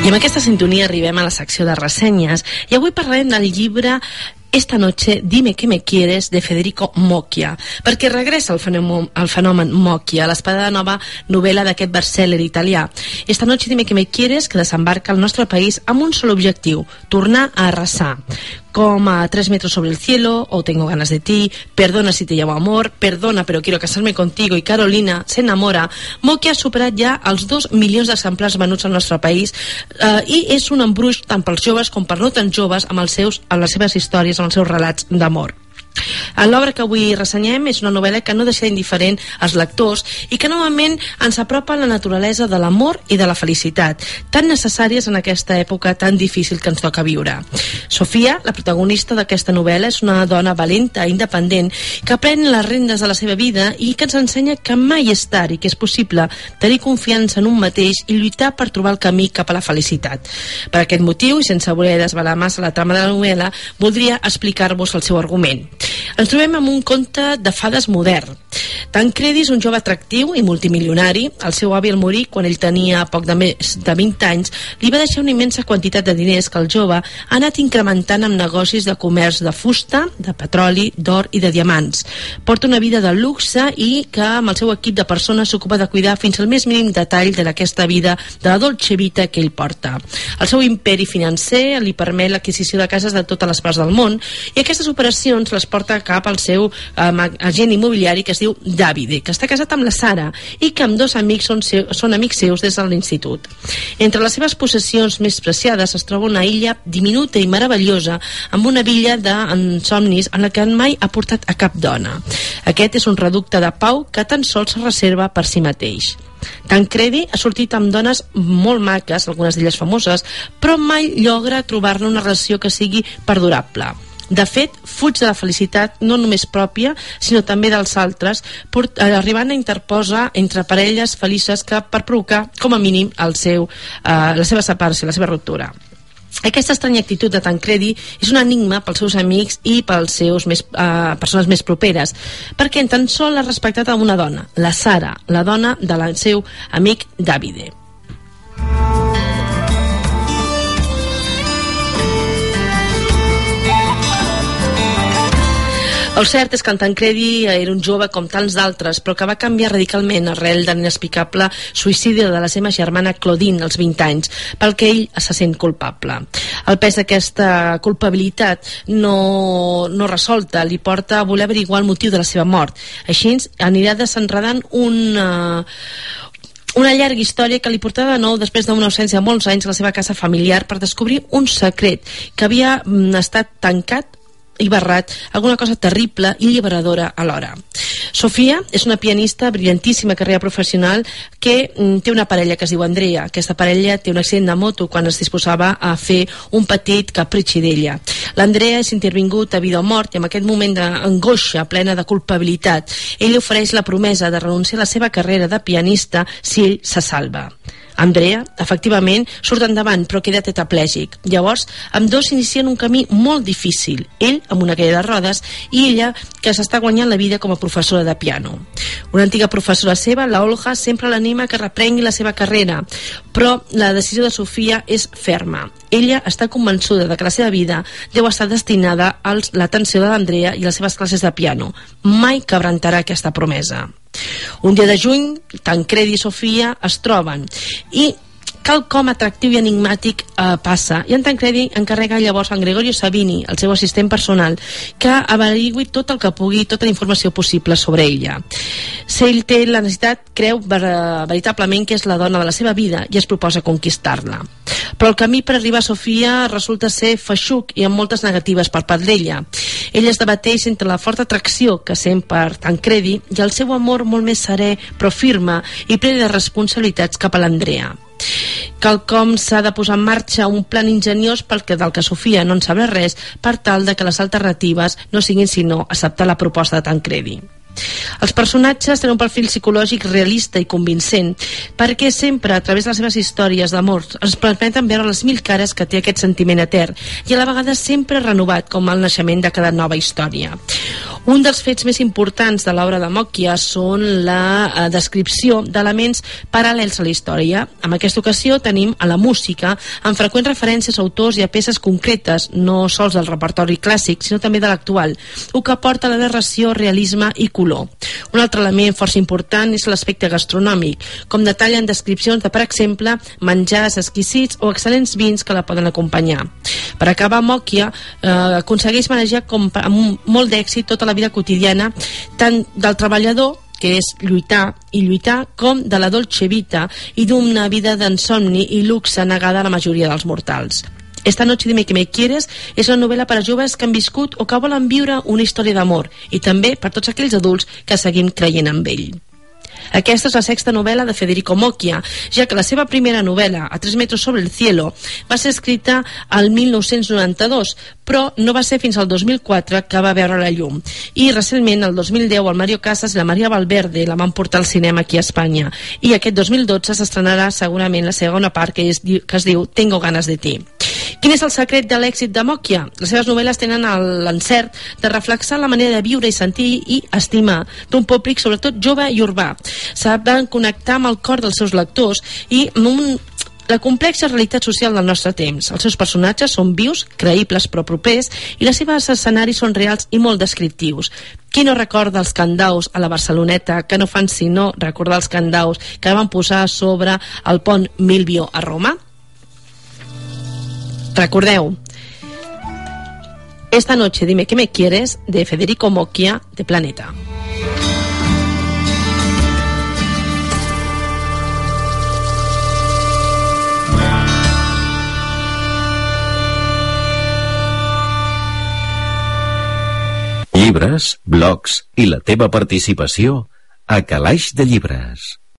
I amb aquesta sintonia arribem a la secció de ressenyes. I avui parlarem del llibre Esta noche dime que me quieres de Federico Mocchia, perquè regressa el fenomen, el fenomen Mocchia, l'espada nova novel·la d'aquest bestseller italià. Esta noche dime que me quieres que desembarca al nostre país amb un sol objectiu, tornar a arrasar com a Tres metros sobre el cielo o Tengo ganas de ti, Perdona si te llamo amor, Perdona pero quiero casarme contigo i Carolina s'enamora, Moki ha superat ja els dos milions d'exemplars venuts al nostre país eh, i és un embruix tant pels joves com per no tan joves amb, els seus, amb les seves històries, amb els seus relats d'amor. L'obra que avui ressenyem és una novel·la que no deixa indiferent als lectors i que novament ens apropa a la naturalesa de l'amor i de la felicitat, tan necessàries en aquesta època tan difícil que ens toca viure. Sofia, la protagonista d'aquesta novel·la, és una dona valenta, independent, que pren les rendes de la seva vida i que ens ensenya que mai és tard i que és possible tenir confiança en un mateix i lluitar per trobar el camí cap a la felicitat. Per aquest motiu, i sense voler desvelar massa la trama de la novel·la, voldria explicar-vos el seu argument. Ens trobem amb un conte de fades modern. Tancredi és un jove atractiu i multimilionari. El seu avi al morir, quan ell tenia poc de més de 20 anys, li va deixar una immensa quantitat de diners que el jove ha anat incrementant amb negocis de comerç de fusta, de petroli, d'or i de diamants. Porta una vida de luxe i que amb el seu equip de persones s'ocupa de cuidar fins al més mínim detall de vida de la dolce vita que ell porta. El seu imperi financer li permet l'adquisició de cases de totes les parts del món i aquestes operacions les porta cap al seu eh, agent immobiliari que es diu Davide, que està casat amb la Sara i que amb dos amics són, seu, són amics seus des de l'institut. Entre les seves possessions més preciades es troba una illa diminuta i meravellosa amb una villa somnis en la que mai ha portat a cap dona. Aquest és un reducte de pau que tan sols es reserva per si mateix. Tancredi ha sortit amb dones molt maques, algunes d'elles famoses, però mai llogra trobar-ne una relació que sigui perdurable. De fet, fuig de la felicitat no només pròpia, sinó també dels altres, port, eh, arribant a interposar entre parelles felices que per provocar, com a mínim, el seu, eh, la seva separació, la seva ruptura. Aquesta estranya actitud de Tancredi és un enigma pels seus amics i pels seus més, eh, persones més properes, perquè en tan sol ha respectat a una dona, la Sara, la dona del seu amic Davide. El cert és que en Tancredi era un jove com tants d'altres, però que va canviar radicalment arrel de l'inexplicable suïcidi de la seva germana Claudine als 20 anys, pel que ell se sent culpable. El pes d'aquesta culpabilitat no, no resolta li porta a voler averiguar el motiu de la seva mort. Així anirà desenredant una, una llarga història que li portava de nou després d'una ausència de molts anys a la seva casa familiar per descobrir un secret que havia mm, estat tancat i barrat alguna cosa terrible i lliberadora alhora. Sofia és una pianista brillantíssima carrera professional que mm, té una parella que es diu Andrea. Aquesta parella té un accident de moto quan es disposava a fer un petit capritxi d'ella. L'Andrea és intervingut a vida o mort i en aquest moment d'angoixa plena de culpabilitat ell ofereix la promesa de renunciar a la seva carrera de pianista si ell se salva. Andrea, efectivament, surt endavant, però queda tetraplègic. Llavors, amb dos inicien un camí molt difícil. Ell, amb una caïda de rodes, i ella, que s'està guanyant la vida com a professora de piano. Una antiga professora seva, la Olga, sempre l'anima que reprengui la seva carrera, però la decisió de Sofia és ferma. Ella està convençuda de que la seva vida deu estar destinada a l'atenció de l'Andrea i les seves classes de piano. Mai quebrantarà aquesta promesa. Un dia de juny, Tancredi i Sofia es troben i quelcom atractiu i enigmàtic eh, passa i en Tancredi encarrega llavors a en Gregorio Sabini, el seu assistent personal, que averigui tot el que pugui, tota la informació possible sobre ella. Si ell té la necessitat, creu ver veritablement que és la dona de la seva vida i es proposa conquistar-la. Però el camí per arribar a Sofia resulta ser feixuc i amb moltes negatives per part d'ella. Ella es debateix entre la forta atracció que sent per Tancredi i el seu amor molt més serè però firme i ple de responsabilitats cap a l'Andrea. Quelcom s'ha de posar en marxa un plan ingeniós pel que del que Sofia no en sabrà res per tal de que les alternatives no siguin sinó acceptar la proposta de Tancredi. Els personatges tenen un perfil psicològic realista i convincent perquè sempre, a través de les seves històries d'amor, ens permeten veure les mil cares que té aquest sentiment etern i a la vegada sempre renovat com el naixement de cada nova història. Un dels fets més importants de l'obra de Mocchia són la eh, descripció d'elements paral·lels a la història. En aquesta ocasió tenim a la música amb freqüents referències a autors i a peces concretes, no sols del repertori clàssic, sinó també de l'actual, el que aporta la narració, realisme i color. Un altre element força important és l'aspecte gastronòmic, com detallen descripcions de, per exemple, menjars exquisits o excel·lents vins que la poden acompanyar. Per acabar, Mocchia eh, aconsegueix manejar com, amb molt d'èxit tota la vida quotidiana tant del treballador que és lluitar i lluitar, com de la dolce vita i d'una vida d'ensomni i luxe negada a la majoria dels mortals. Esta noche dime que me quieres és la novel·la per a joves que han viscut o que volen viure una història d'amor i també per tots aquells adults que seguim creient en ell. Aquesta és la sexta novel·la de Federico Mocchia, ja que la seva primera novel·la, A tres metros sobre el cielo, va ser escrita al 1992, però no va ser fins al 2004 que va veure la llum. I recentment, el 2010, el Mario Casas i la Maria Valverde la van portar al cinema aquí a Espanya. I aquest 2012 s'estrenarà segurament la segona part que, és, que es diu Tengo ganas de ti. Quin és el secret de l'èxit de Mocchia? Les seves novel·les tenen l'encert de reflexar la manera de viure i sentir i estimar d'un públic, sobretot jove i urbà. Saben connectar amb el cor dels seus lectors i un la complexa realitat social del nostre temps. Els seus personatges són vius, creïbles però propers i les seves escenaris són reals i molt descriptius. Qui no recorda els candaus a la Barceloneta que no fan sinó recordar els candaus que van posar sobre el pont Milvio a Roma? Recordeu, Esta noche dime que me quieres de Federico Mocchia de Planeta. Llibres, blogs i la teva participació a Calaix de Llibres.